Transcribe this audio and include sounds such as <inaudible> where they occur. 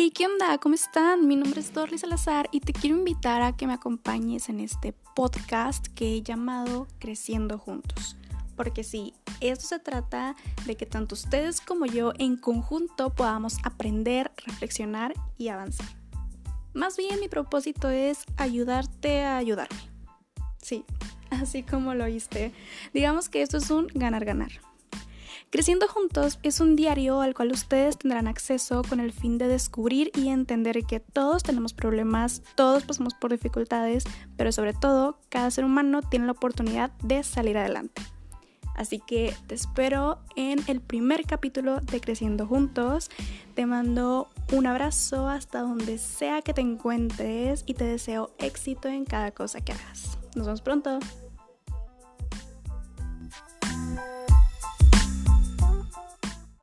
¿Y qué onda? ¿Cómo están? Mi nombre es Dorly Salazar y te quiero invitar a que me acompañes en este podcast que he llamado Creciendo Juntos. Porque sí, esto se trata de que tanto ustedes como yo en conjunto podamos aprender, reflexionar y avanzar. Más bien mi propósito es ayudarte a ayudarme. Sí, <laughs> así como lo oíste. Digamos que esto es un ganar-ganar. Creciendo Juntos es un diario al cual ustedes tendrán acceso con el fin de descubrir y entender que todos tenemos problemas, todos pasamos por dificultades, pero sobre todo cada ser humano tiene la oportunidad de salir adelante. Así que te espero en el primer capítulo de Creciendo Juntos. Te mando un abrazo hasta donde sea que te encuentres y te deseo éxito en cada cosa que hagas. Nos vemos pronto.